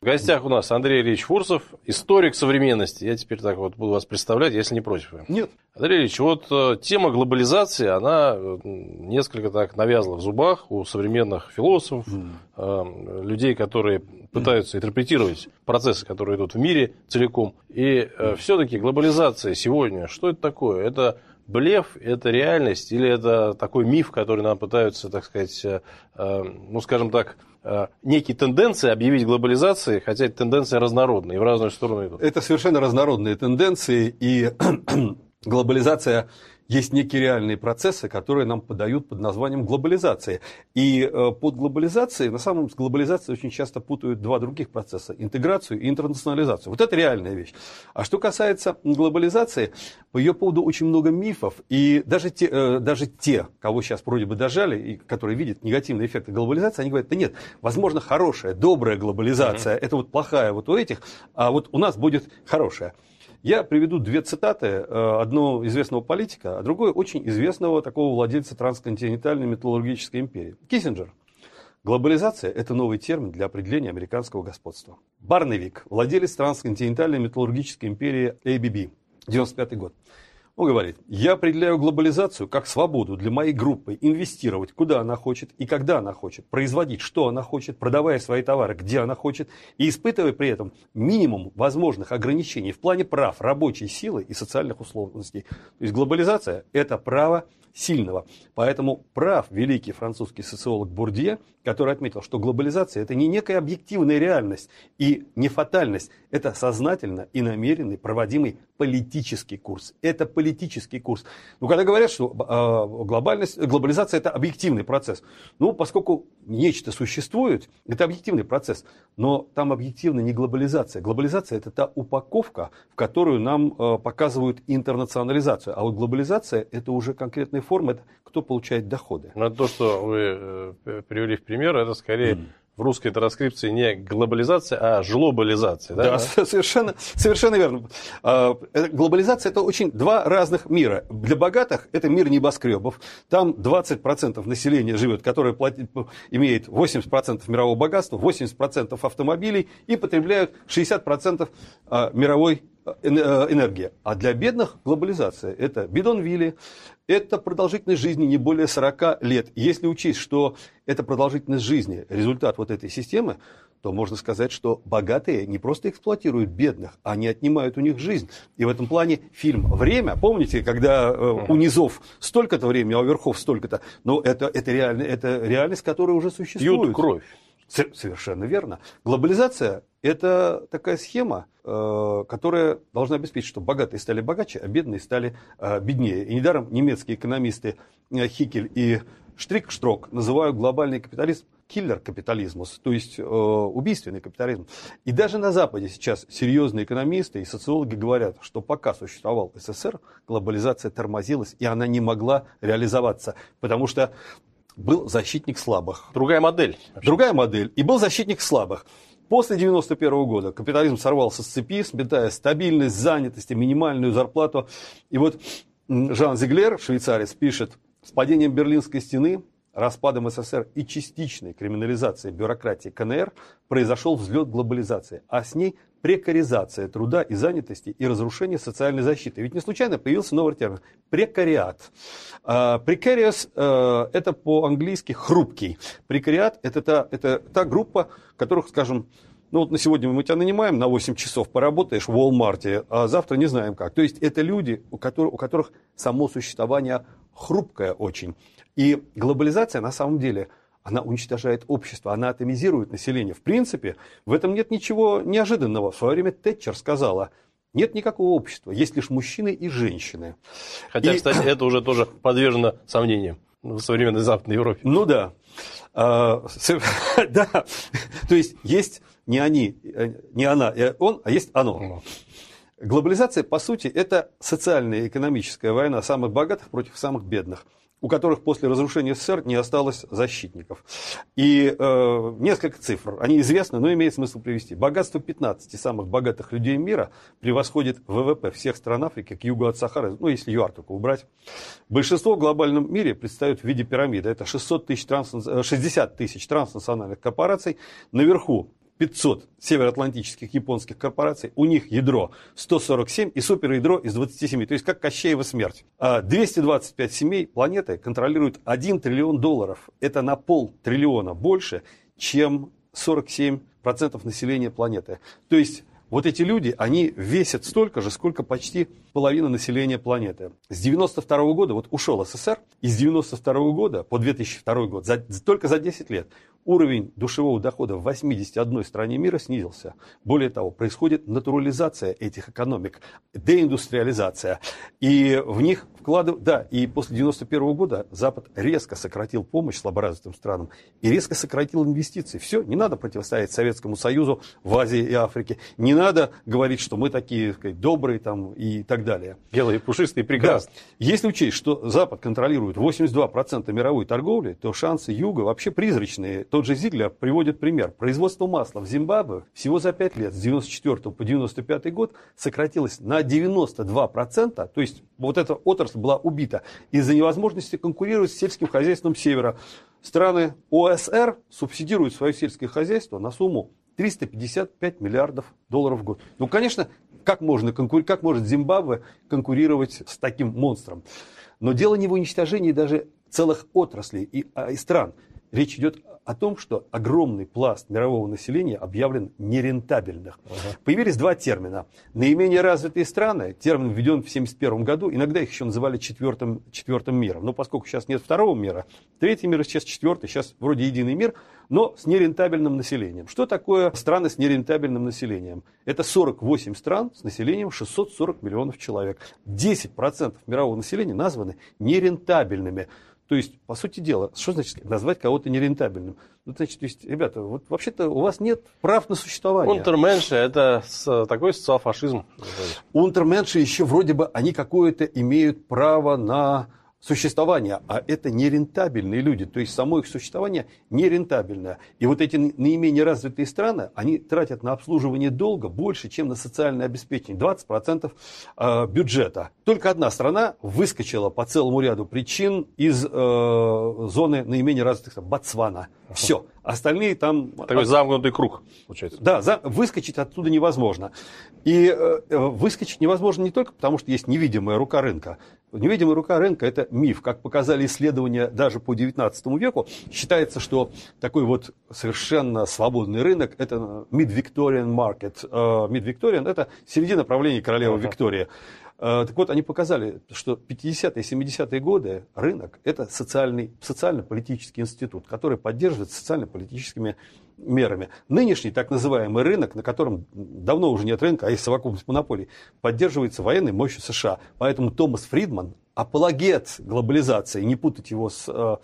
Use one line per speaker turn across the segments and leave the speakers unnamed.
В гостях у нас Андрей Ильич Фурсов, историк современности. Я теперь так вот буду вас представлять, если не против.
Нет.
Андрей Ильич, вот э, тема глобализации, она э, несколько так навязла в зубах у современных философов, mm. людей, которые пытаются интерпретировать процессы, которые идут в мире целиком. И mm. все-таки глобализация сегодня, что это такое? Это блеф, это реальность или это такой миф, который нам пытаются, так сказать, ну, скажем так, некие тенденции объявить глобализацией, хотя эти тенденции разнородные в разные стороны идут.
Это совершенно разнородные тенденции, и глобализация есть некие реальные процессы, которые нам подают под названием глобализация. И э, под глобализацией, на самом деле, глобализацией очень часто путают два других процесса – интеграцию и интернационализацию. Вот это реальная вещь. А что касается глобализации, по ее поводу очень много мифов, и даже те, э, даже те кого сейчас вроде бы дожали, и которые видят негативные эффекты глобализации, они говорят, да нет, возможно, хорошая, добрая глобализация, mm-hmm. это вот плохая вот у этих, а вот у нас будет хорошая. Я приведу две цитаты. Э, одну известного политика, а другой очень известного такого владельца трансконтинентальной металлургической империи. Киссинджер. Глобализация – это новый термин для определения американского господства. Барневик, владелец трансконтинентальной металлургической империи ABB, 95 год. Он говорит, я определяю глобализацию как свободу для моей группы инвестировать, куда она хочет и когда она хочет, производить, что она хочет, продавая свои товары, где она хочет, и испытывая при этом минимум возможных ограничений в плане прав рабочей силы и социальных условностей. То есть глобализация – это право сильного. Поэтому прав великий французский социолог Бурдье, который отметил, что глобализация – это не некая объективная реальность и не фатальность, это сознательно и намеренный проводимый политический курс. Это политический курс. Ну, когда говорят, что э, глобальность, глобализация – это объективный процесс, ну, поскольку нечто существует, это объективный процесс, но там объективно не глобализация. Глобализация – это та упаковка, в которую нам э, показывают интернационализацию, а вот глобализация – это уже конкретная форма, это кто получает доходы.
Но то, что вы э, привели в пример, это скорее mm в русской транскрипции не глобализация, а жлобализация.
Да, да совершенно, совершенно верно. А, глобализация – это очень два разных мира. Для богатых это мир небоскребов. Там 20% населения живет, которое платит, имеет 80% мирового богатства, 80% автомобилей и потребляют 60% а, мировой Э, энергия. А для бедных глобализация. Это бидонвилли, это продолжительность жизни не более 40 лет. Если учесть, что это продолжительность жизни, результат вот этой системы, то можно сказать, что богатые не просто эксплуатируют бедных, они отнимают у них жизнь. И в этом плане фильм «Время», помните, когда э, у низов столько-то времени, а у верхов столько-то, но это, это, реально, это реальность, которая уже существует.
Пьют кровь.
Совершенно верно. Глобализация – это такая схема, э, которая должна обеспечить, что богатые стали богаче, а бедные стали э, беднее. И недаром немецкие экономисты э, Хикель и Штрикштрок называют глобальный капитализм киллер капитализмус, то есть э, убийственный капитализм. И даже на Западе сейчас серьезные экономисты и социологи говорят, что пока существовал СССР, глобализация тормозилась, и она не могла реализоваться, потому что был защитник слабых.
Другая модель.
Другая модель. И был защитник слабых. После 1991 года капитализм сорвался с цепи, сметая стабильность, занятость и минимальную зарплату. И вот Жан Зиглер, швейцарец, пишет, с падением Берлинской стены, распадом СССР и частичной криминализацией бюрократии КНР произошел взлет глобализации, а с ней прекаризация труда и занятости и разрушение социальной защиты. Ведь не случайно появился новый термин – прекариат. Прекариус а, – это по-английски хрупкий. Прекариат – это та, это та группа, которых, скажем, ну вот на сегодня мы тебя нанимаем на 8 часов, поработаешь в Walmart, а завтра не знаем как. То есть это люди, у которых, у которых само существование хрупкое очень. И глобализация на самом деле – она уничтожает общество, она атомизирует население. В принципе, в этом нет ничего неожиданного. В свое время Тэтчер сказала, нет никакого общества, есть лишь мужчины и женщины.
Хотя, и... кстати, это уже тоже подвержено сомнениям в современной Западной Европе.
Ну да. А, да. То есть есть не они, не она, э, он, а есть оно. Глобализация, по сути, это социальная и экономическая война самых богатых против самых бедных у которых после разрушения СССР не осталось защитников. И э, несколько цифр, они известны, но имеет смысл привести. Богатство 15 самых богатых людей мира превосходит ВВП всех стран Африки к югу от Сахары, ну если ЮАР только убрать. Большинство в глобальном мире предстают в виде пирамиды. Это 600 тысяч транс... 60 тысяч транснациональных корпораций. Наверху 500 североатлантических японских корпораций, у них ядро 147 и суперядро из 27, то есть как Кощеева смерть. А 225 семей планеты контролируют 1 триллион долларов. Это на пол триллиона больше, чем 47% населения планеты. То есть вот эти люди, они весят столько же, сколько почти половина населения планеты. С 92 года, вот ушел СССР, и с 92 года по 2002 год, за, только за 10 лет, уровень душевого дохода в 81 стране мира снизился. Более того, происходит натурализация этих экономик, деиндустриализация. И в них вкладывают... Да, и после 91 года Запад резко сократил помощь слаборазвитым странам и резко сократил инвестиции. Все, не надо противостоять Советскому Союзу в Азии и Африке. Не надо говорить, что мы такие сказать, добрые там, и так далее.
Белые, пушистые, прекрасные.
Да. Если учесть, что Запад контролирует 82% мировой торговли, то шансы Юга вообще призрачные. Тот же Зиглер приводит пример. Производство масла в Зимбабве всего за 5 лет, с 94 по 95 год, сократилось на 92%. То есть вот эта отрасль была убита из-за невозможности конкурировать с сельским хозяйством Севера. Страны ОСР субсидируют свое сельское хозяйство на сумму 355 миллиардов долларов в год. Ну, конечно, как, можно, как может Зимбабве конкурировать с таким монстром? Но дело не в уничтожении даже целых отраслей и, а, и стран. Речь идет о том, что огромный пласт мирового населения объявлен нерентабельных. Ага. Появились два термина. Наименее развитые страны, термин введен в 1971 году, иногда их еще называли четвертым, четвертым миром. Но поскольку сейчас нет второго мира, третий мир, сейчас четвертый, сейчас вроде единый мир, но с нерентабельным населением. Что такое страны с нерентабельным населением? Это 48 стран с населением 640 миллионов человек. 10% мирового населения названы нерентабельными. То есть, по сути дела, что значит назвать кого-то нерентабельным? Ну, значит, то есть, ребята, вот вообще-то у вас нет прав на существование.
Унтерменши – это такой социал-фашизм.
Унтерменши еще вроде бы, они какое-то имеют право на существования, а это нерентабельные люди, то есть само их существование нерентабельное. И вот эти наименее развитые страны, они тратят на обслуживание долга больше, чем на социальное обеспечение, 20% э, бюджета. Только одна страна выскочила по целому ряду причин из э, зоны наименее развитых стран, Ботсвана. Все. Остальные там...
Такой замкнутый круг, получается.
Да, за... выскочить оттуда невозможно. И э, э, выскочить невозможно не только потому, что есть невидимая рука рынка. Невидимая рука рынка – это миф. Как показали исследования даже по XIX веку, считается, что такой вот совершенно свободный рынок – это mid-Victorian market. Mid-Victorian – это середина правления королевы uh-huh. Виктории. Э, так вот, они показали, что 50-е, 70-е годы рынок – это социальный, социально-политический институт, который поддерживает социально-политическими мерами. Нынешний так называемый рынок, на котором давно уже нет рынка, а есть совокупность монополий, поддерживается военной мощью США. Поэтому Томас Фридман, апологет глобализации, не путать его с э,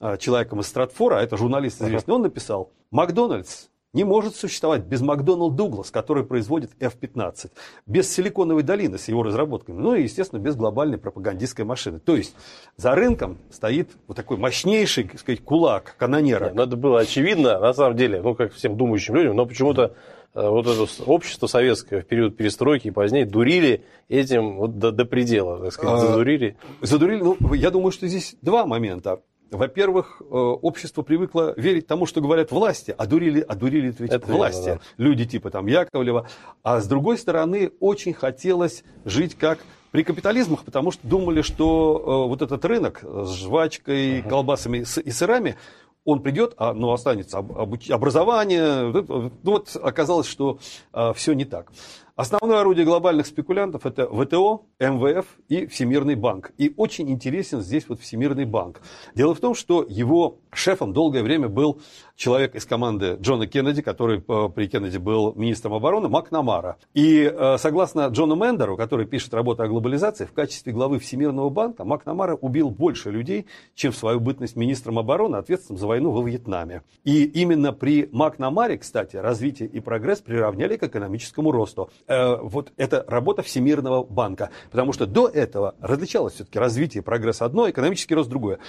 э человеком из Стратфора, а это журналист известный, он написал, Макдональдс не может существовать без Макдоналд Дуглас, который производит F-15, без Силиконовой долины с его разработками, ну и, естественно, без глобальной пропагандистской машины. То есть за рынком стоит вот такой мощнейший, так сказать, кулак канонера. Нет,
ну это было очевидно, на самом деле, ну, как всем думающим людям, но почему-то э, вот это общество советское в период перестройки и позднее дурили этим вот до, до предела, так сказать, а, задурили.
Задурили, ну, я думаю, что здесь два момента. Во-первых, э, общество привыкло верить тому, что говорят власти, а дурили, а дурили ведь Это власти. Верно, да. Люди типа там Яковлева. А с другой стороны, очень хотелось жить как при капитализмах, потому что думали, что э, вот этот рынок с жвачкой, uh-huh. колбасами и сырами, он придет, а, ну, останется образование. Ну, вот оказалось, что а, все не так. Основное орудие глобальных спекулянтов это ВТО, МВФ и Всемирный банк. И очень интересен здесь вот Всемирный банк. Дело в том, что его шефом долгое время был человек из команды Джона Кеннеди, который э, при Кеннеди был министром обороны, Макнамара. И э, согласно Джону Мендеру, который пишет работу о глобализации, в качестве главы Всемирного банка Макнамара убил больше людей, чем в свою бытность министром обороны, ответственным за войну во Вьетнаме. И именно при Макнамаре, кстати, развитие и прогресс приравняли к экономическому росту. Э, вот это работа Всемирного банка. Потому что до этого различалось все-таки развитие и прогресс одно, экономический рост другое.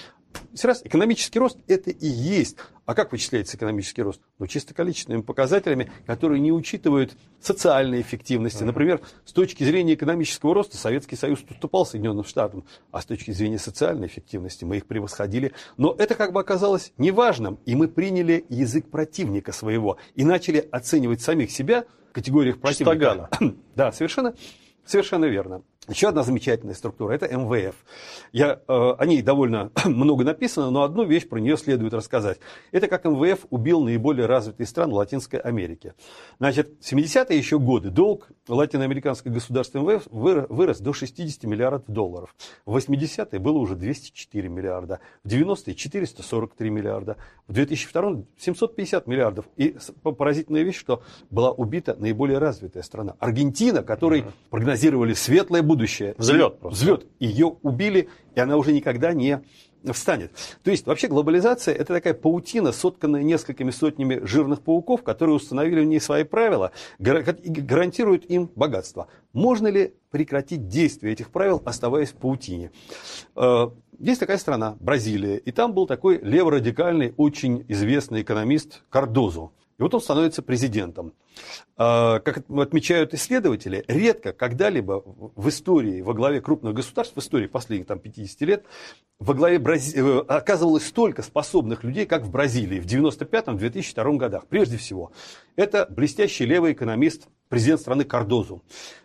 Раз, экономический рост это и есть А как вычисляется экономический рост? Ну, чисто количественными показателями, которые не учитывают социальной эффективности. Например, с точки зрения экономического роста Советский Союз уступал Соединенным Штатам, а с точки зрения социальной эффективности мы их превосходили. Но это как бы оказалось неважным, и мы приняли язык противника своего и начали оценивать самих себя в категориях противника.
Чистогана.
Да, совершенно, совершенно верно. Еще одна замечательная структура – это МВФ. Я, э, о ней довольно много написано, но одну вещь про нее следует рассказать. Это как МВФ убил наиболее развитые страны Латинской Америки. Значит, в 70-е еще годы долг латиноамериканского государства МВФ вырос до 60 миллиардов долларов. В 80-е было уже 204 миллиарда, в 90-е 443 миллиарда, в 2002 750 миллиардов. И поразительная вещь, что была убита наиболее развитая страна. Аргентина, которой прогнозировали светлое будущее, будущее.
Взлет просто.
Взлет. Ее убили, и она уже никогда не встанет. То есть вообще глобализация это такая паутина, сотканная несколькими сотнями жирных пауков, которые установили в ней свои правила, гарантируют им богатство. Можно ли прекратить действие этих правил, оставаясь в паутине? Э, есть такая страна, Бразилия, и там был такой леворадикальный, очень известный экономист Кардозо. И вот он становится президентом. А, как отмечают исследователи, редко когда-либо в истории, во главе крупных государств, в истории последних там, 50 лет, во главе Брази... Э, оказывалось столько способных людей, как в Бразилии в 1995-2002 годах. Прежде всего, это блестящий левый экономист, президент страны Кардозу,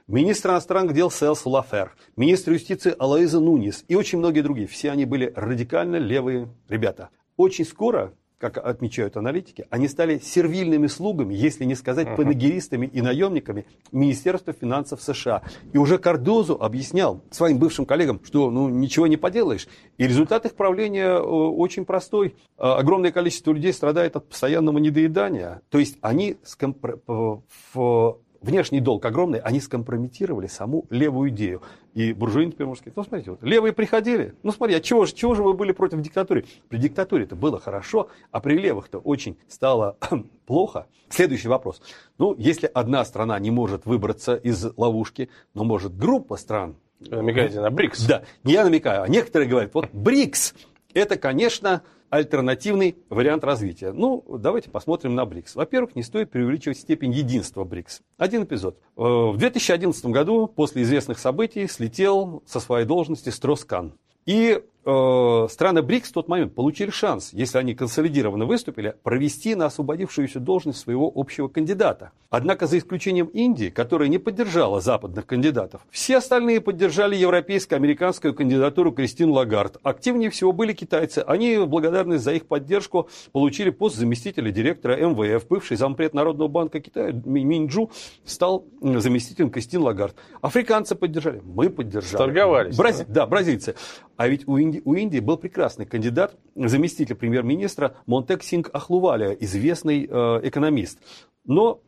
министр иностранных дел Селс Лафер, министр юстиции Алоиза Нунис и очень многие другие. Все они были радикально левые ребята. Очень скоро как отмечают аналитики, они стали сервильными слугами, если не сказать панегеристами и наемниками Министерства финансов США. И уже Кардозу объяснял своим бывшим коллегам, что ну, ничего не поделаешь. И результат их правления э, очень простой. Э, огромное количество людей страдает от постоянного недоедания. То есть они скомпр... в внешний долг огромный, они скомпрометировали саму левую идею. И буржуи теперь можно сказать, ну смотрите, вот левые приходили, ну смотри, а чего же, чего же вы были против диктатуры? При диктатуре это было хорошо, а при левых-то очень стало плохо. Следующий вопрос. Ну, если одна страна не может выбраться из ловушки, но может группа стран...
Намекаете на БРИКС?
Да, не я намекаю, а некоторые говорят, вот БРИКС, это, конечно, альтернативный вариант развития. Ну, давайте посмотрим на БРИКС. Во-первых, не стоит преувеличивать степень единства БРИКС. Один эпизод. Э, в 2011 году, после известных событий, слетел со своей должности Строскан. И э, страны БРИКС в тот момент получили шанс, если они консолидированно выступили, провести на освободившуюся должность своего общего кандидата. Однако за исключением Индии, которая не поддержала западных кандидатов, все остальные поддержали европейско-американскую кандидатуру Кристин Лагард. Активнее всего были китайцы. Они в благодарность за их поддержку получили пост заместителя директора МВФ. Бывший зампред Народного банка Китая Минджу стал заместителем Кристин Лагард. Африканцы поддержали. Мы поддержали.
Торговались.
Брази... Да, бразильцы. А ведь у Индии, у Индии был прекрасный кандидат, заместитель премьер-министра Монтек Синг Ахлуваля, известный э, экономист. Но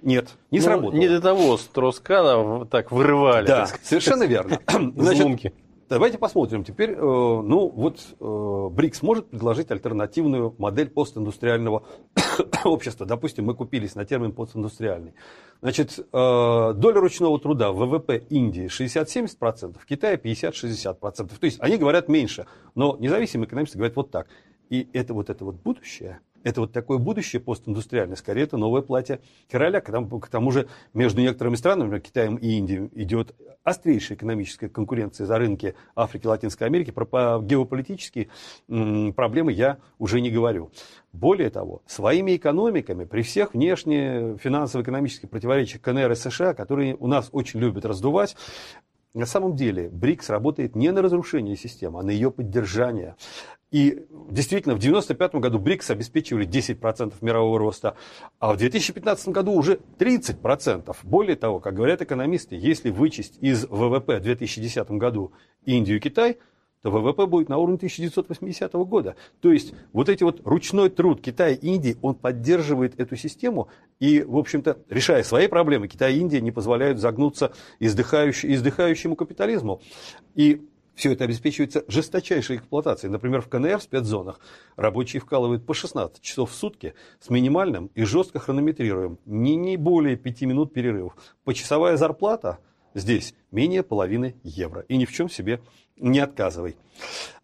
нет, не ну, сработало.
Не для того Строскана так вырывали.
Да, так совершенно верно. Значит, давайте посмотрим теперь. Э, ну, вот э, БРИКС может предложить альтернативную модель постиндустриального общества. Допустим, мы купились на термин постиндустриальный. Значит, э, доля ручного труда в ВВП Индии 60-70%, в Китае 50-60%. То есть они говорят меньше, но независимые экономисты говорят вот так. И это вот это вот будущее, это вот такое будущее постиндустриальное, скорее это новое платье короля. К тому, к тому же между некоторыми странами, например, Китаем и Индией, идет острейшая экономическая конкуренция за рынки Африки Латинской Америки. Про геополитические проблемы я уже не говорю. Более того, своими экономиками, при всех внешне финансово-экономических противоречиях КНР и США, которые у нас очень любят раздувать, на самом деле БРИКС работает не на разрушение системы, а на ее поддержание. И действительно, в 1995 году БРИКС обеспечивали 10% мирового роста, а в 2015 году уже 30%. Более того, как говорят экономисты, если вычесть из ВВП в 2010 году Индию и Китай – то ВВП будет на уровне 1980 года. То есть вот эти вот ручной труд Китая и Индии, он поддерживает эту систему и, в общем-то, решая свои проблемы, Китай и Индия не позволяют загнуться издыхающему, издыхающему капитализму. И все это обеспечивается жесточайшей эксплуатацией. Например, в КНР в спецзонах рабочие вкалывают по 16 часов в сутки с минимальным и жестко хронометрируем. Не, не более 5 минут перерывов. Почасовая зарплата – здесь менее половины евро. И ни в чем себе не отказывай.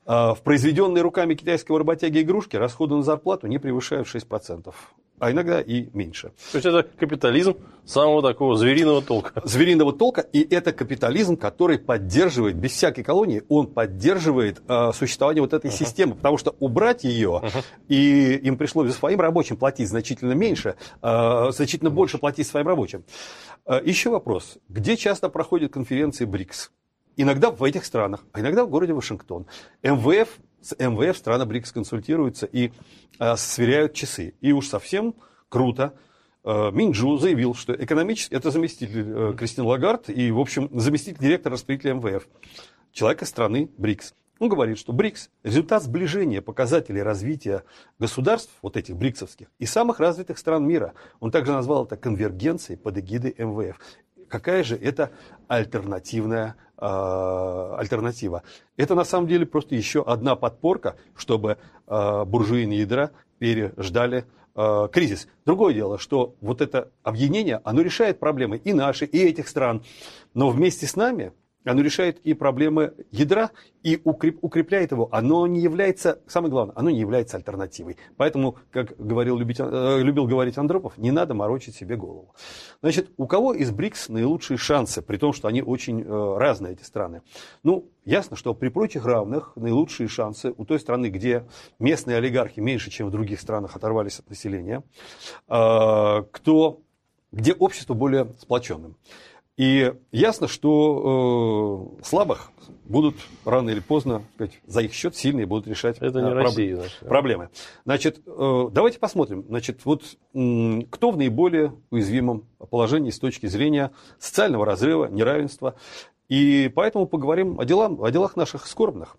А, в произведенные руками китайского работяги игрушки расходы на зарплату не превышают 6% а иногда и меньше.
То есть это капитализм самого такого звериного толка.
Звериного толка, и это капитализм, который поддерживает, без всякой колонии, он поддерживает э, существование вот этой uh-huh. системы, потому что убрать ее, uh-huh. и им пришлось своим рабочим платить значительно меньше, э, значительно uh-huh. больше платить своим рабочим. Э, еще вопрос, где часто проходят конференции БРИКС? Иногда в этих странах, а иногда в городе Вашингтон. МВФ с МВФ страны БРИКС консультируются и э, сверяют часы. И уж совсем круто. Э, Минджу заявил, что экономически, это заместитель э, Кристин Лагард и, в общем, заместитель директора распределителя МВФ, человека страны БРИКС. Он говорит, что БРИКС – результат сближения показателей развития государств, вот этих БРИКСовских, и самых развитых стран мира. Он также назвал это конвергенцией под эгидой МВФ. Какая же это альтернативная альтернатива. Это на самом деле просто еще одна подпорка, чтобы э, буржуины ядра переждали э, кризис. Другое дело, что вот это объединение, оно решает проблемы и наши, и этих стран. Но вместе с нами оно решает и проблемы ядра, и укрепляет его. Оно не является, самое главное, оно не является альтернативой. Поэтому, как говорил, любить, э, любил говорить Андропов, не надо морочить себе голову. Значит, у кого из БРИКС наилучшие шансы, при том, что они очень э, разные, эти страны? Ну, ясно, что при прочих равных наилучшие шансы у той страны, где местные олигархи меньше, чем в других странах, оторвались от населения, э, кто, где общество более сплоченным. И ясно, что э, слабых будут рано или поздно, сказать, за их счет сильные будут решать
Это не
э,
Россия, значит,
проблемы. Значит, э, давайте посмотрим, значит, вот э, кто в наиболее уязвимом положении с точки зрения социального разрыва, неравенства. И поэтому поговорим о, делам, о делах наших скорбных.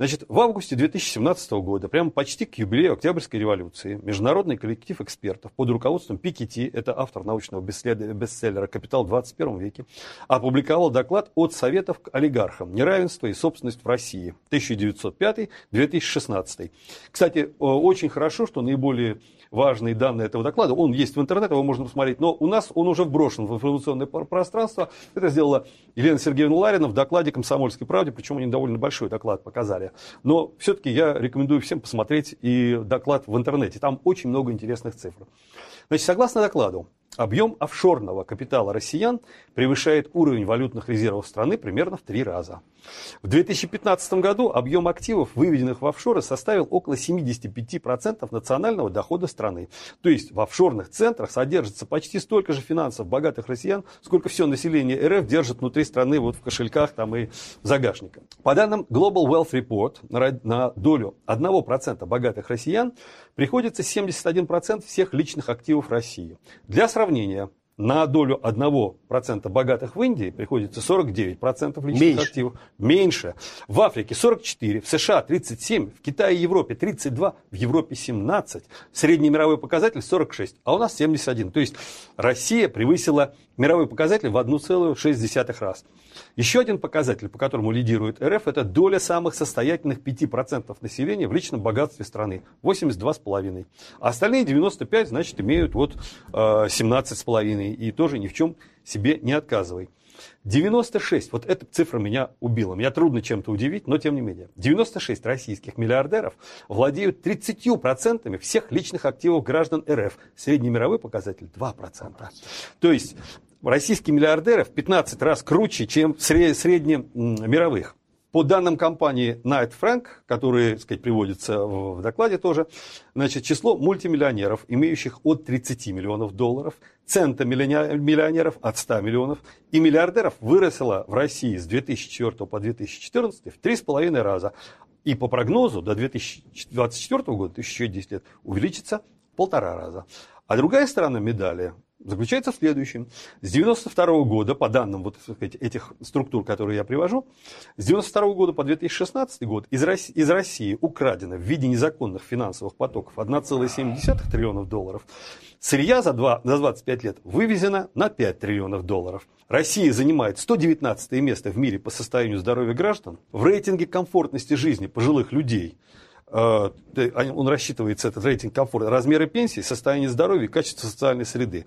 Значит, в августе 2017 года, прямо почти к юбилею Октябрьской революции, международный коллектив экспертов под руководством Пикетти, это автор научного бестселлера «Капитал в 21 веке», опубликовал доклад от Советов к олигархам «Неравенство и собственность в России» 1905-2016. Кстати, очень хорошо, что наиболее важные данные этого доклада. Он есть в интернете, его можно посмотреть, но у нас он уже вброшен в информационное пространство. Это сделала Елена Сергеевна Ларина в докладе «Комсомольской правде», причем они довольно большой доклад показали. Но все-таки я рекомендую всем посмотреть и доклад в интернете. Там очень много интересных цифр. Значит, согласно докладу, Объем офшорного капитала россиян превышает уровень валютных резервов страны примерно в три раза. В 2015 году объем активов, выведенных в офшоры, составил около 75% национального дохода страны. То есть в офшорных центрах содержится почти столько же финансов богатых россиян, сколько все население РФ держит внутри страны вот в кошельках там, и загашниках. По данным Global Wealth Report, на долю 1% богатых россиян приходится 71% всех личных активов России. Для сравнения, на долю 1% богатых в Индии приходится 49% личных Меньше. активов. Меньше. В Африке 44, в США 37, в Китае и Европе 32, в Европе 17. Средний мировой показатель 46, а у нас 71. То есть Россия превысила мировой показатель в 1,6 раз. Еще один показатель, по которому лидирует РФ, это доля самых состоятельных 5% населения в личном богатстве страны. 82,5. А остальные 95, значит, имеют вот 17,5. Э, И тоже ни в чем себе не отказывай. 96, вот эта цифра меня убила. Меня трудно чем-то удивить, но тем не менее. 96 российских миллиардеров владеют 30% всех личных активов граждан РФ. Средний мировой показатель 2%. То есть российские миллиардеры в 15 раз круче, чем среднемировых. По данным компании Knight Frank, которые так сказать, приводятся в докладе тоже, значит, число мультимиллионеров, имеющих от 30 миллионов долларов, цента миллионеров от 100 миллионов и миллиардеров выросло в России с 2004 по 2014 в 3,5 раза. И по прогнозу до 2024 года, еще 10 лет, увеличится в полтора раза. А другая сторона медали заключается в следующем. С 92 года, по данным вот этих структур, которые я привожу, с 92 года по 2016 год из России, из России украдено в виде незаконных финансовых потоков 1,7 триллионов долларов. Сырья за, 2, за 25 лет вывезено на 5 триллионов долларов. Россия занимает 119 место в мире по состоянию здоровья граждан. В рейтинге комфортности жизни пожилых людей – он рассчитывается, этот рейтинг комфорта, размеры пенсии, состояние здоровья качество социальной среды.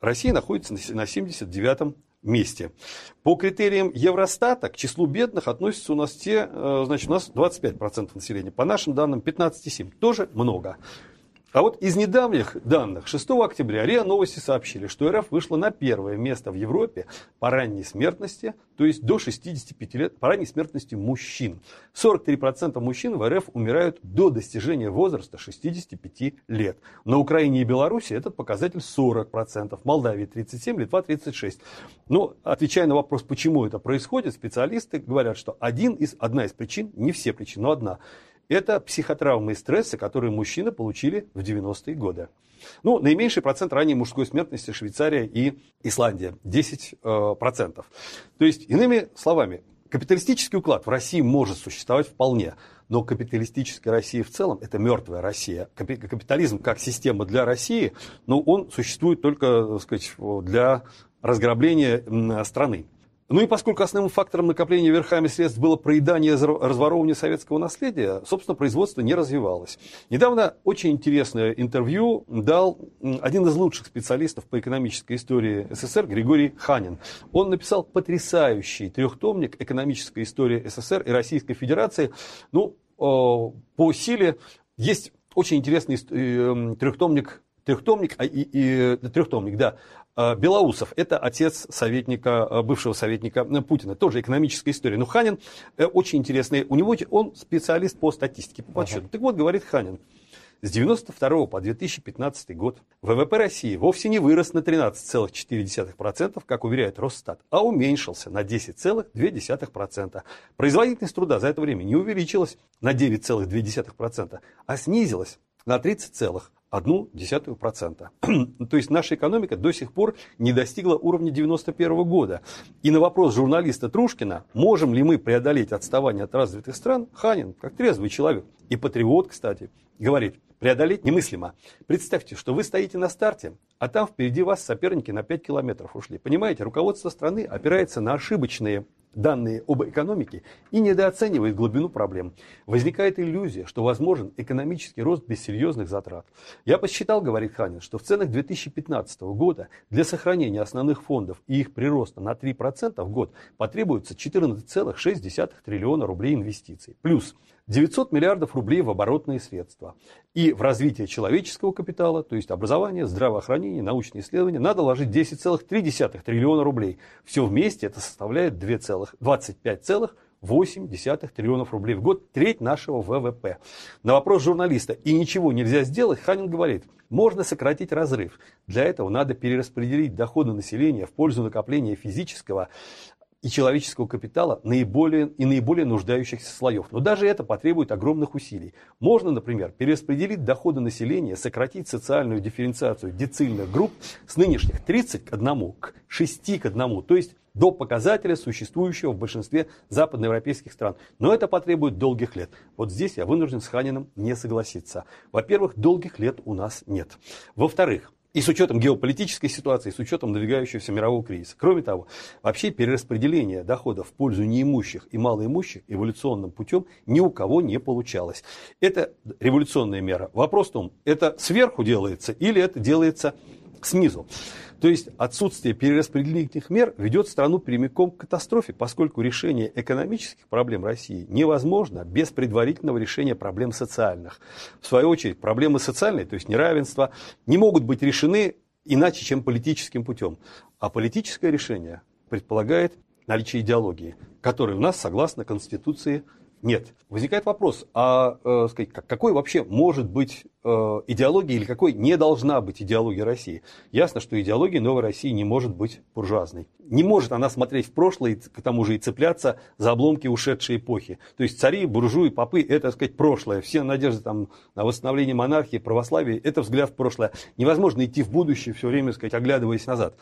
Россия находится на 79 месте. По критериям Евростата к числу бедных относятся у нас те, э, значит, у нас 25% населения. По нашим данным 15,7%. Тоже много. А вот из недавних данных 6 октября РИА Новости сообщили, что РФ вышла на первое место в Европе по ранней смертности, то есть до 65 лет, по ранней смертности мужчин. 43% мужчин в РФ умирают до достижения возраста 65 лет. На Украине и Беларуси этот показатель 40%, в Молдавии 37%, Литва 36%. Но отвечая на вопрос, почему это происходит, специалисты говорят, что один из, одна из причин, не все причины, но одна – это психотравмы и стрессы, которые мужчины получили в 90-е годы. Ну, наименьший процент ранней мужской смертности Швейцария и Исландия. 10%. Э, То есть, иными словами, капиталистический уклад в России может существовать вполне. Но капиталистическая Россия в целом – это мертвая Россия. Капитализм как система для России, но он существует только так сказать, для разграбления страны. Ну и поскольку основным фактором накопления верхами средств было проедание разворовывания советского наследия, собственно, производство не развивалось. Недавно очень интересное интервью дал один из лучших специалистов по экономической истории СССР Григорий Ханин. Он написал потрясающий трехтомник «Экономическая история СССР и Российской Федерации». Ну, по силе есть очень интересный э, трехтомник Трехтомник, а, и, и, трехтомник, да. А, Белоусов – это отец советника, а, бывшего советника э, Путина. Тоже экономическая история. Но Ханин э, очень интересный. У него он специалист по статистике, по подсчету. Ага. Так вот, говорит Ханин, с 1992 по 2015 год ВВП России вовсе не вырос на 13,4%, как уверяет Росстат, а уменьшился на 10,2%. Производительность труда за это время не увеличилась на 9,2%, а снизилась на 30 целых. 0,1%. То есть наша экономика до сих пор не достигла уровня 1991 года. И на вопрос журналиста Трушкина, можем ли мы преодолеть отставание от развитых стран, Ханин, как трезвый человек и патриот, кстати, говорит, преодолеть немыслимо. Представьте, что вы стоите на старте, а там впереди вас соперники на 5 километров ушли. Понимаете, руководство страны опирается на ошибочные данные об экономике и недооценивает глубину проблем. Возникает иллюзия, что возможен экономический рост без серьезных затрат. Я посчитал, говорит Ханин, что в ценах 2015 года для сохранения основных фондов и их прироста на 3% в год потребуется 14,6 триллиона рублей инвестиций. Плюс 900 миллиардов рублей в оборотные средства. И в развитие человеческого капитала, то есть образование, здравоохранение, научные исследования, надо ложить 10,3 триллиона рублей. Все вместе это составляет 25,8 триллионов рублей в год, треть нашего ВВП. На вопрос журналиста «и ничего нельзя сделать» Ханин говорит, можно сократить разрыв. Для этого надо перераспределить доходы населения в пользу накопления физического и человеческого капитала наиболее, и наиболее нуждающихся слоев. Но даже это потребует огромных усилий. Можно, например, перераспределить доходы населения, сократить социальную дифференциацию децильных групп с нынешних 30 к 1 к 6 к 1, то есть до показателя, существующего в большинстве западноевропейских стран. Но это потребует долгих лет. Вот здесь я вынужден с Ханиным не согласиться. Во-первых, долгих лет у нас нет. Во-вторых, и с учетом геополитической ситуации, и с учетом надвигающегося мирового кризиса. Кроме того, вообще перераспределение доходов в пользу неимущих и малоимущих эволюционным путем ни у кого не получалось. Это революционная мера. Вопрос в том, это сверху делается или это делается снизу. То есть отсутствие перераспределительных мер ведет страну прямиком к катастрофе, поскольку решение экономических проблем России невозможно без предварительного решения проблем социальных. В свою очередь, проблемы социальные, то есть неравенство, не могут быть решены иначе, чем политическим путем. А политическое решение предполагает наличие идеологии, которая у нас, согласно Конституции, нет. Возникает вопрос, а э, сказать, какой вообще может быть э, идеология или какой не должна быть идеология России? Ясно, что идеология новой России не может быть буржуазной. Не может она смотреть в прошлое, к тому же и цепляться за обломки ушедшей эпохи. То есть цари, буржуи, попы – это, так сказать, прошлое. Все надежды там, на восстановление монархии, православия – это взгляд в прошлое. Невозможно идти в будущее, все время, сказать, оглядываясь назад.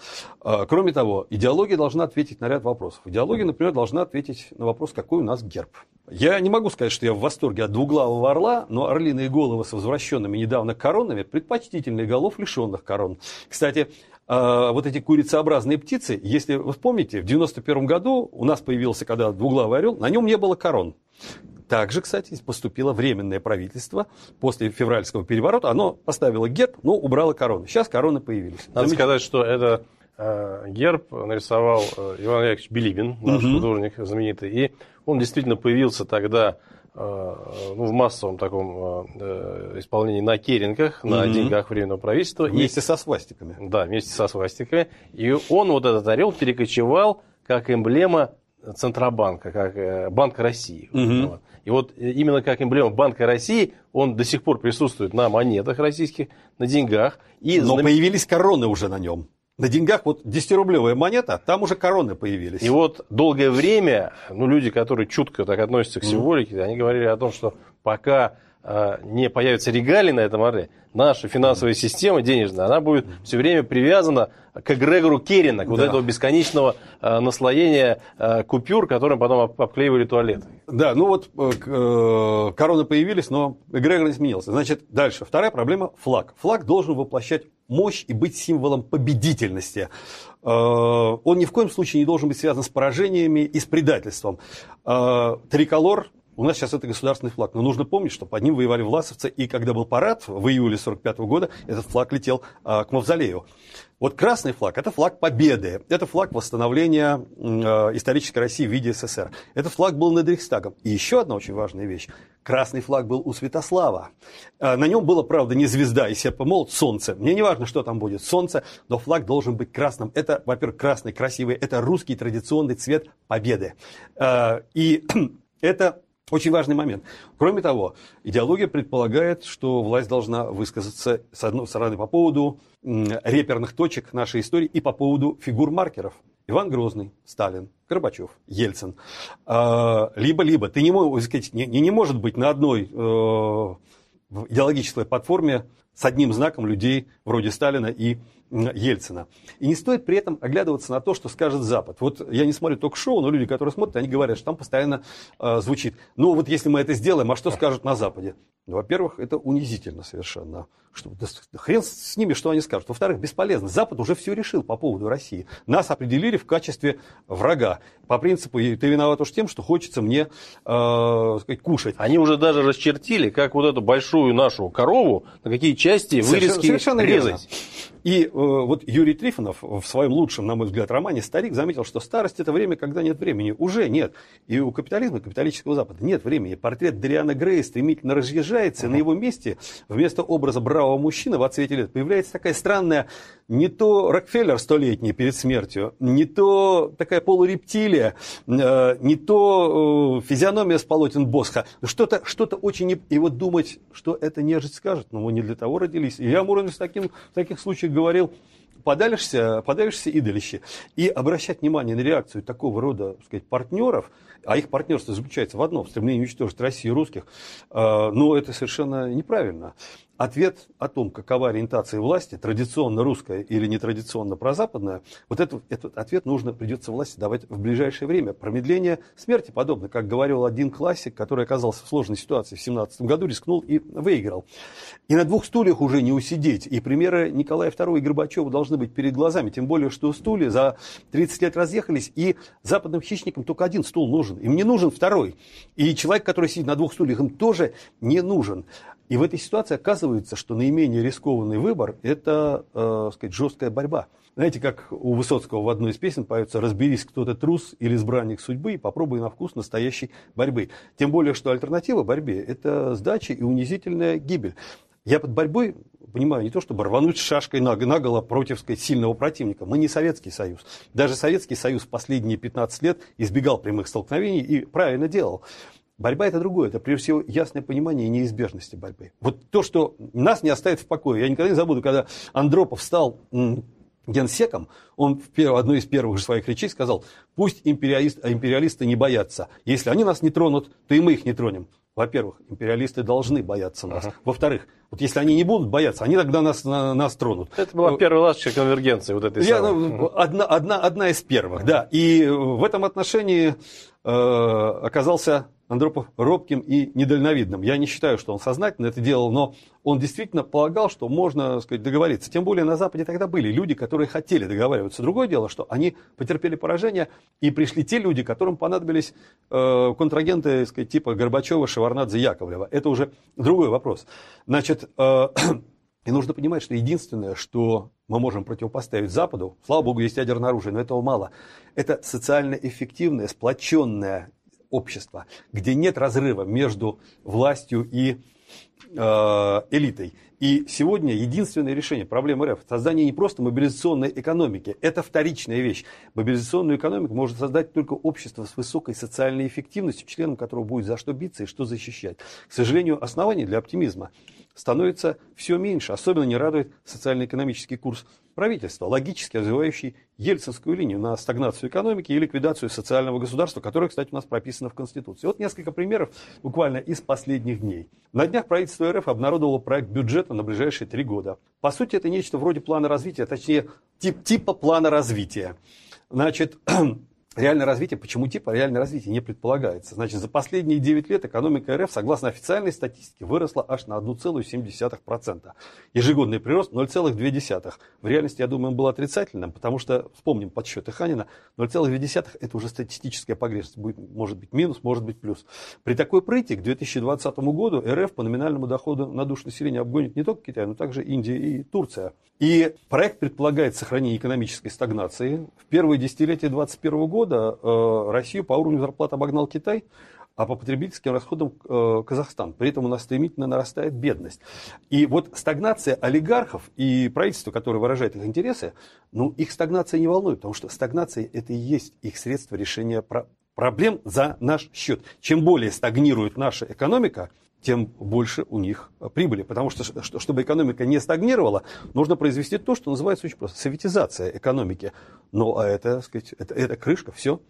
Э, кроме того, идеология должна ответить на ряд вопросов. Идеология, например, должна ответить на вопрос, какой у нас герб. Я не могу сказать, что я в восторге от двуглавого орла, но орлиные головы с возвращенными недавно коронами предпочтительнее голов, лишенных корон. Кстати, а, вот эти курицеобразные птицы, если вы помните, в 91 году у нас появился, когда двуглавый орел, на нем не было корон. Также, кстати, поступило временное правительство после февральского переворота. Оно поставило герб, но убрало короны. Сейчас короны появились.
Надо Замеч... сказать, что это герб нарисовал Иван Яковлевич Билибин, наш угу. художник знаменитый. И он действительно появился тогда ну, в массовом таком исполнении на керенках, на угу. деньгах временного правительства.
Вместе и, со свастиками.
Да, вместе со свастиками. И он, вот этот орел, перекочевал как эмблема Центробанка, как Банка России. Угу. И вот именно как эмблема Банка России, он до сих пор присутствует на монетах российских, на деньгах.
И Но знам... появились короны уже на нем. На деньгах вот 10-рублевая монета, там уже короны появились.
И вот долгое время, ну, люди, которые чутко так относятся к символике, mm. они говорили о том, что пока не появится регалии на этом орле, наша финансовая система денежная, она будет все время привязана к эгрегору Керина, к да. вот этого бесконечного э, наслоения э, купюр, которым потом обклеивали туалеты.
Да, ну вот э, э, короны появились, но эгрегор не изменился. Значит, дальше. Вторая проблема – флаг. Флаг должен воплощать мощь и быть символом победительности. Э, он ни в коем случае не должен быть связан с поражениями и с предательством. Триколор у нас сейчас это государственный флаг. Но нужно помнить, что под ним воевали власовцы, и когда был парад в июле 1945 года, этот флаг летел а, к Мавзолею. Вот красный флаг – это флаг победы, это флаг восстановления э, исторической России в виде СССР. Этот флаг был над Рейхстагом. И еще одна очень важная вещь. Красный флаг был у Святослава. Э, на нем было, правда, не звезда и серп молот, солнце. Мне не важно, что там будет, солнце, но флаг должен быть красным. Это, во-первых, красный, красивый, это русский традиционный цвет победы. Э, и это очень важный момент. Кроме того, идеология предполагает, что власть должна высказаться с одной стороны по поводу реперных точек нашей истории и по поводу фигур-маркеров. Иван Грозный, Сталин, Горбачев, Ельцин. А, либо-либо. Ты не, не, не может быть на одной э, идеологической платформе с одним знаком людей вроде Сталина и. И не стоит при этом оглядываться на то, что скажет Запад. Вот я не смотрю ток-шоу, но люди, которые смотрят, они говорят, что там постоянно э, звучит. Ну вот если мы это сделаем, а что скажут на Западе? Во-первых, это унизительно совершенно. Что, да, хрен с ними, что они скажут. Во-вторых, бесполезно. Запад уже все решил по поводу России. Нас определили в качестве врага. По принципу, ты виноват уж тем, что хочется мне э, сказать, кушать.
Они уже даже расчертили, как вот эту большую нашу корову, на какие части вырезки совершенно, совершенно резать.
Верно. И э, вот Юрий Трифонов в своем лучшем, на мой взгляд, романе «Старик» заметил, что старость – это время, когда нет времени. Уже нет. И у капитализма, капиталистического Запада нет времени. Портрет Дариана Грея стремительно разъезжается, и на его месте вместо образа бравого мужчины в отцвете лет появляется такая странная, не то Рокфеллер столетний перед смертью, не то такая полурептилия, э, не то э, физиономия с полотен Босха. Что-то что очень... И вот думать, что это нежить скажет, ну мы не для того родились. И я Муромец в, таким, в таких случаях говорил, подавишься, подавишься идолище. И обращать внимание на реакцию такого рода так сказать, партнеров, а их партнерство заключается в одном, в стремлении уничтожить Россию и русских, э, ну, это совершенно неправильно. Ответ о том, какова ориентация власти, традиционно русская или нетрадиционно прозападная, вот этот, этот ответ нужно придется власти давать в ближайшее время. Промедление смерти подобно, как говорил один классик, который оказался в сложной ситуации в 17 году, рискнул и выиграл. И на двух стульях уже не усидеть. И примеры Николая II и Горбачева должны быть перед глазами. Тем более, что стулья за 30 лет разъехались, и западным хищникам только один стул нужен. Им не нужен второй. И человек, который сидит на двух стульях, им тоже не нужен. И в этой ситуации оказывается, что наименее рискованный выбор – это, э, сказать, жесткая борьба. Знаете, как у Высоцкого в одной из песен поется «Разберись, кто ты трус или избранник судьбы, и попробуй на вкус настоящей борьбы». Тем более, что альтернатива борьбе – это сдача и унизительная гибель. Я под борьбой понимаю не то, чтобы рвануть шашкой наголо против сказать, сильного противника. Мы не Советский Союз. Даже Советский Союз последние 15 лет избегал прямых столкновений и правильно делал. Борьба это другое, это прежде всего ясное понимание неизбежности борьбы. Вот то, что нас не оставит в покое. Я никогда не забуду, когда Андропов стал генсеком, он в одной из первых же своих речей сказал, пусть империалист, империалисты не боятся. Если они нас не тронут, то и мы их не тронем. Во-первых, империалисты должны бояться нас. Ага. Во-вторых, вот если они не будут бояться, они тогда нас, на, нас тронут.
Это была первая ласточка конвергенции вот этой Я, самой.
Ну, одна, одна, одна из первых, да. И в этом отношении э, оказался Андропов робким и недальновидным. Я не считаю, что он сознательно это делал, но он действительно полагал, что можно сказать, договориться. Тем более на Западе тогда были люди, которые хотели договариваться. Другое дело, что они потерпели поражение, и пришли те люди, которым понадобились э, контрагенты сказать, типа Горбачева, Шеварнадзе, Яковлева. Это уже другой вопрос. Значит, э, И нужно понимать, что единственное, что мы можем противопоставить Западу, слава богу, есть ядерное оружие, но этого мало, это социально эффективное, сплоченное общество, где нет разрыва между властью и э, элитой. И сегодня единственное решение проблемы РФ – создание не просто мобилизационной экономики. Это вторичная вещь. Мобилизационную экономику может создать только общество с высокой социальной эффективностью, членом которого будет за что биться и что защищать. К сожалению, оснований для оптимизма становится все меньше. Особенно не радует социально-экономический курс правительства, логически развивающий ельцинскую линию на стагнацию экономики и ликвидацию социального государства, которое, кстати, у нас прописано в Конституции. Вот несколько примеров буквально из последних дней. На днях правительство РФ обнародовало проект бюджета на ближайшие три года. По сути, это нечто вроде плана развития, точнее, тип, типа плана развития. Значит, реальное развитие, почему типа реальное развитие не предполагается. Значит, за последние 9 лет экономика РФ, согласно официальной статистике, выросла аж на 1,7%. Ежегодный прирост 0,2%. В реальности, я думаю, он был отрицательным, потому что, вспомним подсчеты Ханина, 0,2% это уже статистическая погрешность. Будет, может быть минус, может быть плюс. При такой прыти к 2020 году РФ по номинальному доходу на душу населения обгонит не только Китай, но также Индия и Турция. И проект предполагает сохранение экономической стагнации. В первые десятилетия 2021 года э, Россию по уровню зарплат обогнал Китай, а по потребительским расходам э, Казахстан. При этом у нас стремительно нарастает бедность. И вот стагнация олигархов и правительства, которое выражает их интересы, ну, их стагнация не волнует, потому что стагнация это и есть их средство решения проблем за наш счет. Чем более стагнирует наша экономика, тем больше у них прибыли. Потому что, чтобы экономика не стагнировала, нужно произвести то, что называется очень просто советизация экономики. Ну, а это, сказать, это, это крышка, все.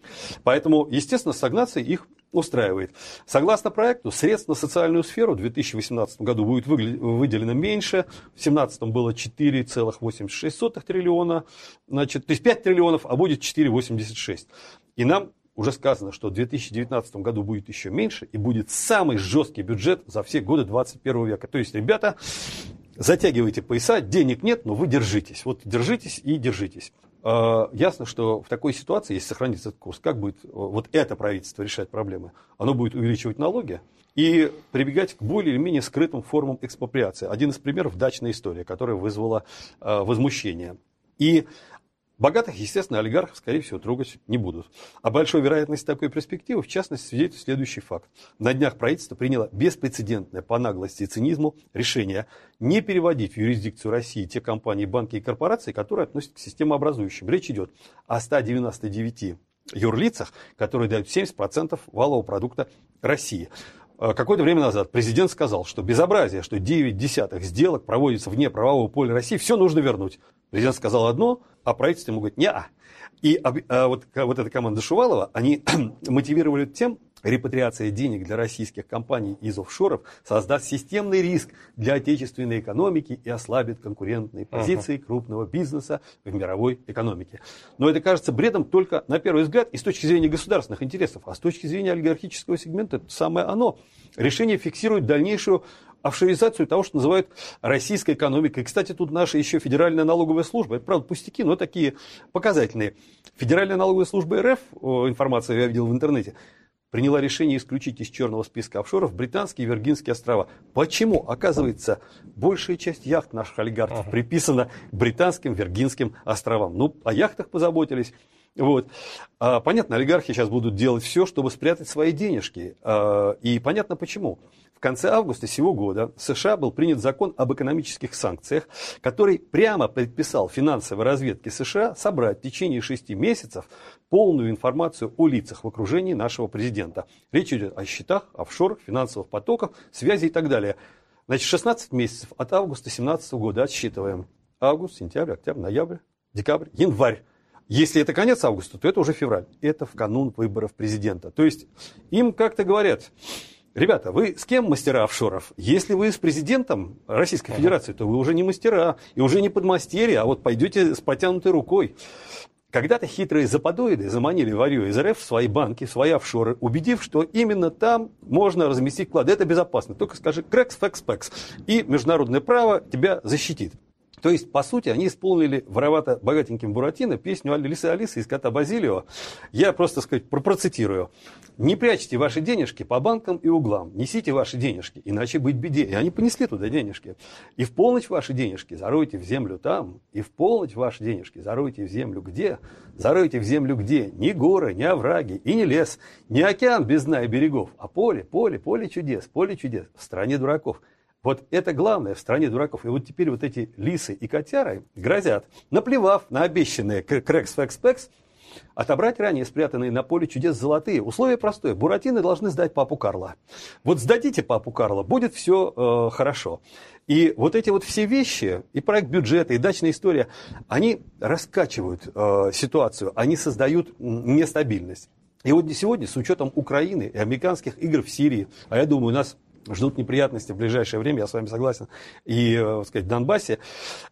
Поэтому, естественно, стагнация их устраивает. Согласно проекту, средств на социальную сферу в 2018 году будет выделено меньше. В 2017 было 4,86 триллиона, значит, то есть 5 триллионов, а будет 4,86. И нам уже сказано, что в 2019 году будет еще меньше и будет самый жесткий бюджет за все годы 21 века. То есть, ребята, затягивайте пояса, денег нет, но вы держитесь. Вот держитесь и держитесь. А, ясно, что в такой ситуации, если сохранится этот курс, как будет вот это правительство решать проблемы? Оно будет увеличивать налоги и прибегать к более или менее скрытым формам экспроприации. Один из примеров – дачная история, которая вызвала а, возмущение. И Богатых, естественно, олигархов, скорее всего, трогать не будут. О большой вероятности такой перспективы, в частности, свидетельствует следующий факт. На днях правительство приняло беспрецедентное по наглости и цинизму решение не переводить в юрисдикцию России те компании, банки и корпорации, которые относятся к системообразующим. Речь идет о 199 юрлицах, которые дают 70% валового продукта России. Э, какое-то время назад президент сказал, что безобразие, что 9 десятых сделок проводится вне правового поля России, все нужно вернуть. Президент сказал одно, а правительство ему говорит, не а. И а вот, вот эта команда Шувалова, они мотивировали тем, репатриация денег для российских компаний из офшоров создаст системный риск для отечественной экономики и ослабит конкурентные позиции uh-huh. крупного бизнеса в мировой экономике. Но это кажется бредом только на первый взгляд и с точки зрения государственных интересов, а с точки зрения олигархического сегмента это самое оно. Решение фиксирует дальнейшую офшоризацию того, что называют российской экономикой. Кстати, тут наша еще Федеральная налоговая служба, это правда пустяки, но такие показательные. Федеральная налоговая служба РФ, информация я видел в интернете, приняла решение исключить из черного списка офшоров британские и Виргинские острова. Почему? Оказывается, большая часть яхт наших олигархов ага. приписана британским, Виргинским островам. Ну, о яхтах позаботились. Вот. А, понятно, олигархи сейчас будут делать все, чтобы спрятать свои денежки. А, и понятно почему. В конце августа сего года в США был принят закон об экономических санкциях, который прямо предписал финансовой разведке США собрать в течение шести месяцев полную информацию о лицах в окружении нашего президента. Речь идет о счетах, офшорах, финансовых потоках, связи и так далее. Значит, 16 месяцев от августа 2017 года отсчитываем. Август, сентябрь, октябрь, ноябрь, декабрь, январь. Если это конец августа, то это уже февраль. Это в канун выборов президента. То есть им как-то говорят, Ребята, вы с кем мастера офшоров? Если вы с президентом Российской Федерации, то вы уже не мастера и уже не подмастерья, а вот пойдете с протянутой рукой. Когда-то хитрые западоиды заманили варью из РФ в свои банки, в свои офшоры, убедив, что именно там можно разместить вклады. Это безопасно. Только скажи «крекс, фекс, пекс», и международное право тебя защитит. То есть, по сути, они исполнили воровато богатеньким Буратино песню Алисы Алисы из кота Базилио. Я просто, сказать, процитирую. «Не прячьте ваши денежки по банкам и углам, несите ваши денежки, иначе быть беде». И они понесли туда денежки. И в полночь ваши денежки заройте в землю там, и в полночь ваши денежки заройте в землю где? Заройте в землю где? Ни горы, ни овраги, и ни лес, ни океан без дна и берегов, а поле, поле, поле чудес, поле чудес в стране дураков. Вот это главное в стране дураков. И вот теперь вот эти лисы и котяры грозят, наплевав на обещанные крекс фекс отобрать ранее спрятанные на поле чудес золотые. Условие простое. Буратины должны сдать папу Карла. Вот сдадите папу Карла, будет все э, хорошо. И вот эти вот все вещи, и проект бюджета, и дачная история, они раскачивают э, ситуацию, они создают нестабильность. И вот сегодня, с учетом Украины и американских игр в Сирии, а я думаю, у нас ждут неприятности в ближайшее время, я с вами согласен, и, э, так сказать, в Донбассе.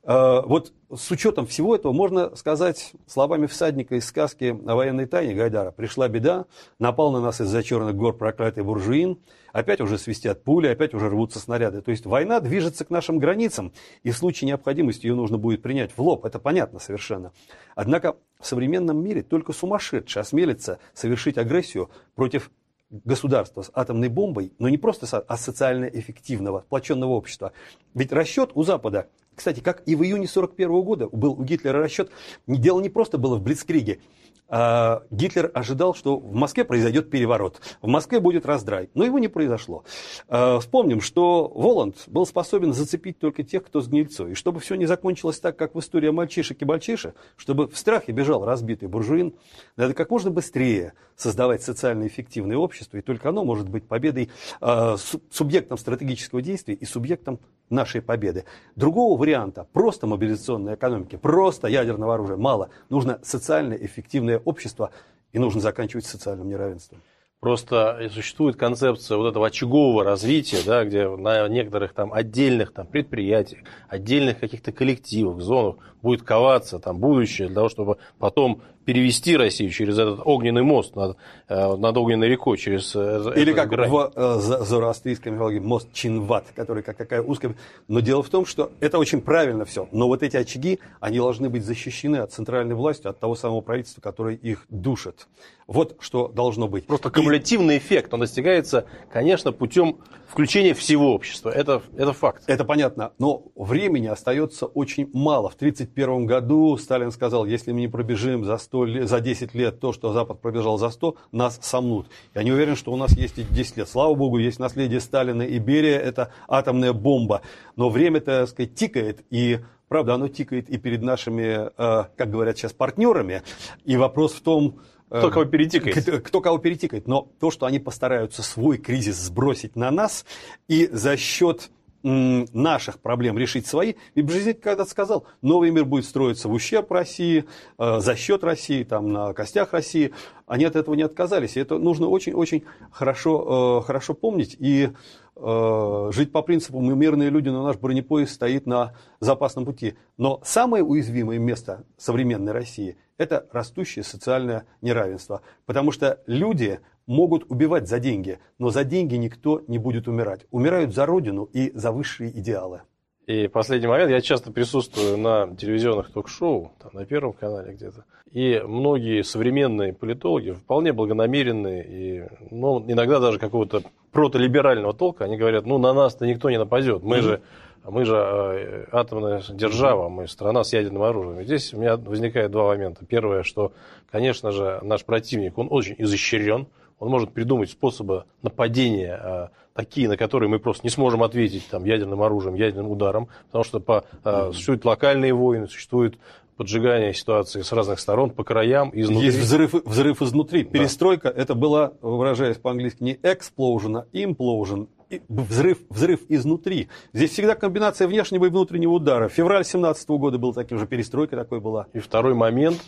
Э, вот с учетом всего этого можно сказать словами всадника из сказки о военной тайне Гайдара. Пришла беда, напал на нас из-за черных гор проклятый буржуин, опять уже свистят пули, опять уже рвутся снаряды. То есть война движется к нашим границам, и в случае необходимости ее нужно будет принять в лоб, это понятно совершенно. Однако в современном мире только сумасшедший осмелится совершить агрессию против государства с атомной бомбой, но не просто, а социально эффективного, сплоченного общества. Ведь расчет у Запада, кстати, как и в июне 1941 года был у Гитлера расчет, дело не просто было в Блицкриге, а, Гитлер ожидал, что в Москве произойдет переворот, в Москве будет раздрай, но его не произошло. А, вспомним, что Воланд был способен зацепить только тех, кто с гнильцой, и чтобы все не закончилось так, как в истории мальчишек и мальчишек, чтобы в страхе бежал разбитый буржуин, надо как можно быстрее создавать социально эффективное общество, и только оно может быть победой, а, субъектом стратегического действия и субъектом нашей победы. Другого варианта, просто мобилизационной экономики, просто ядерного оружия мало. Нужно социально эффективное общество и нужно заканчивать социальным неравенством.
Просто существует концепция вот этого очагового развития, да, где на некоторых там отдельных там, предприятиях, отдельных каких-то коллективах, зонах будет коваться там будущее для того, чтобы потом перевести Россию через этот огненный мост над, э, над огненной рекой, через
э, Или как грань. в э, зороастрийской мифологии мост Чинват, который как такая узкая... Но дело в том, что это очень правильно все, но вот эти очаги, они должны быть защищены от центральной власти, от того самого правительства, которое их душит. Вот что должно быть.
Просто кумулятивный И... эффект, он достигается, конечно, путем включения всего общества. Это, это факт.
Это понятно. Но времени остается очень мало. В 1931 году Сталин сказал, если мы не пробежим за, 100, за 10 лет то, что Запад пробежал за 100, нас сомнут. Я не уверен, что у нас есть эти 10 лет. Слава богу, есть наследие Сталина и Берия, это атомная бомба. Но время-то, так сказать, тикает, и Правда, оно тикает и перед нашими, э, как говорят сейчас, партнерами. И вопрос в том,
кто кого перетикает.
Кто кого перетикает. Но то, что они постараются свой кризис сбросить на нас, и за счет наших проблем решить свои. И Бжезинский когда-то сказал, новый мир будет строиться в ущерб России, э, за счет России, там, на костях России. Они от этого не отказались. И это нужно очень-очень хорошо, э, хорошо помнить. И э, жить по принципу «мы мирные люди, но наш бронепоезд стоит на запасном пути». Но самое уязвимое место современной России – это растущее социальное неравенство. Потому что люди могут убивать за деньги, но за деньги никто не будет умирать. Умирают за родину и за высшие идеалы.
И последний момент, я часто присутствую на телевизионных ток-шоу, там, на Первом канале где-то, и многие современные политологи, вполне благонамеренные, и, ну, иногда даже какого-то протолиберального толка, они говорят, ну, на нас-то никто не нападет, мы mm-hmm. же мы же э, атомная держава, мы страна с ядерным оружием. И здесь у меня возникает два момента. Первое, что, конечно же, наш противник, он очень изощрен, он может придумать способы нападения а, такие, на которые мы просто не сможем ответить там, ядерным оружием, ядерным ударом, потому что по, а, существуют локальные войны, существует поджигание ситуации с разных сторон, по краям,
изнутри. Есть взрыв, взрыв изнутри. Да. Перестройка, это была, выражаясь по-английски, не explosion, а implosion. Взрыв, взрыв изнутри. Здесь всегда комбинация внешнего и внутреннего удара. Февраль 17 года был таким же, перестройка такой была.
И второй момент,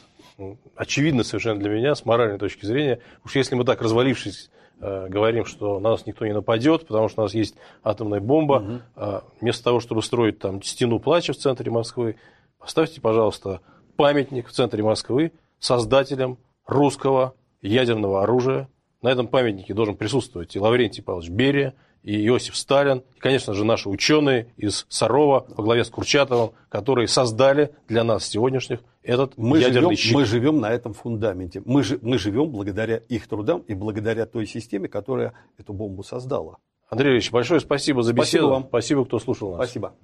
очевидно совершенно для меня, с моральной точки зрения, уж если мы так развалившись э, говорим, что на нас никто не нападет, потому что у нас есть атомная бомба, угу. вместо того, чтобы строить там стену плача в центре Москвы, поставьте, пожалуйста, памятник в центре Москвы создателям русского ядерного оружия. На этом памятнике должен присутствовать и Лаврентий Павлович Берия, и Иосиф Сталин, и, конечно же, наши ученые из Сарова во главе с Курчатовым, которые создали для нас сегодняшних этот
мы
ядерный
живем,
щит.
Мы живем на этом фундаменте. Мы, ж, мы живем благодаря их трудам и благодаря той системе, которая эту бомбу создала.
Андрей Ильич, большое спасибо за беседу.
Спасибо вам.
Спасибо, кто слушал нас.
Спасибо.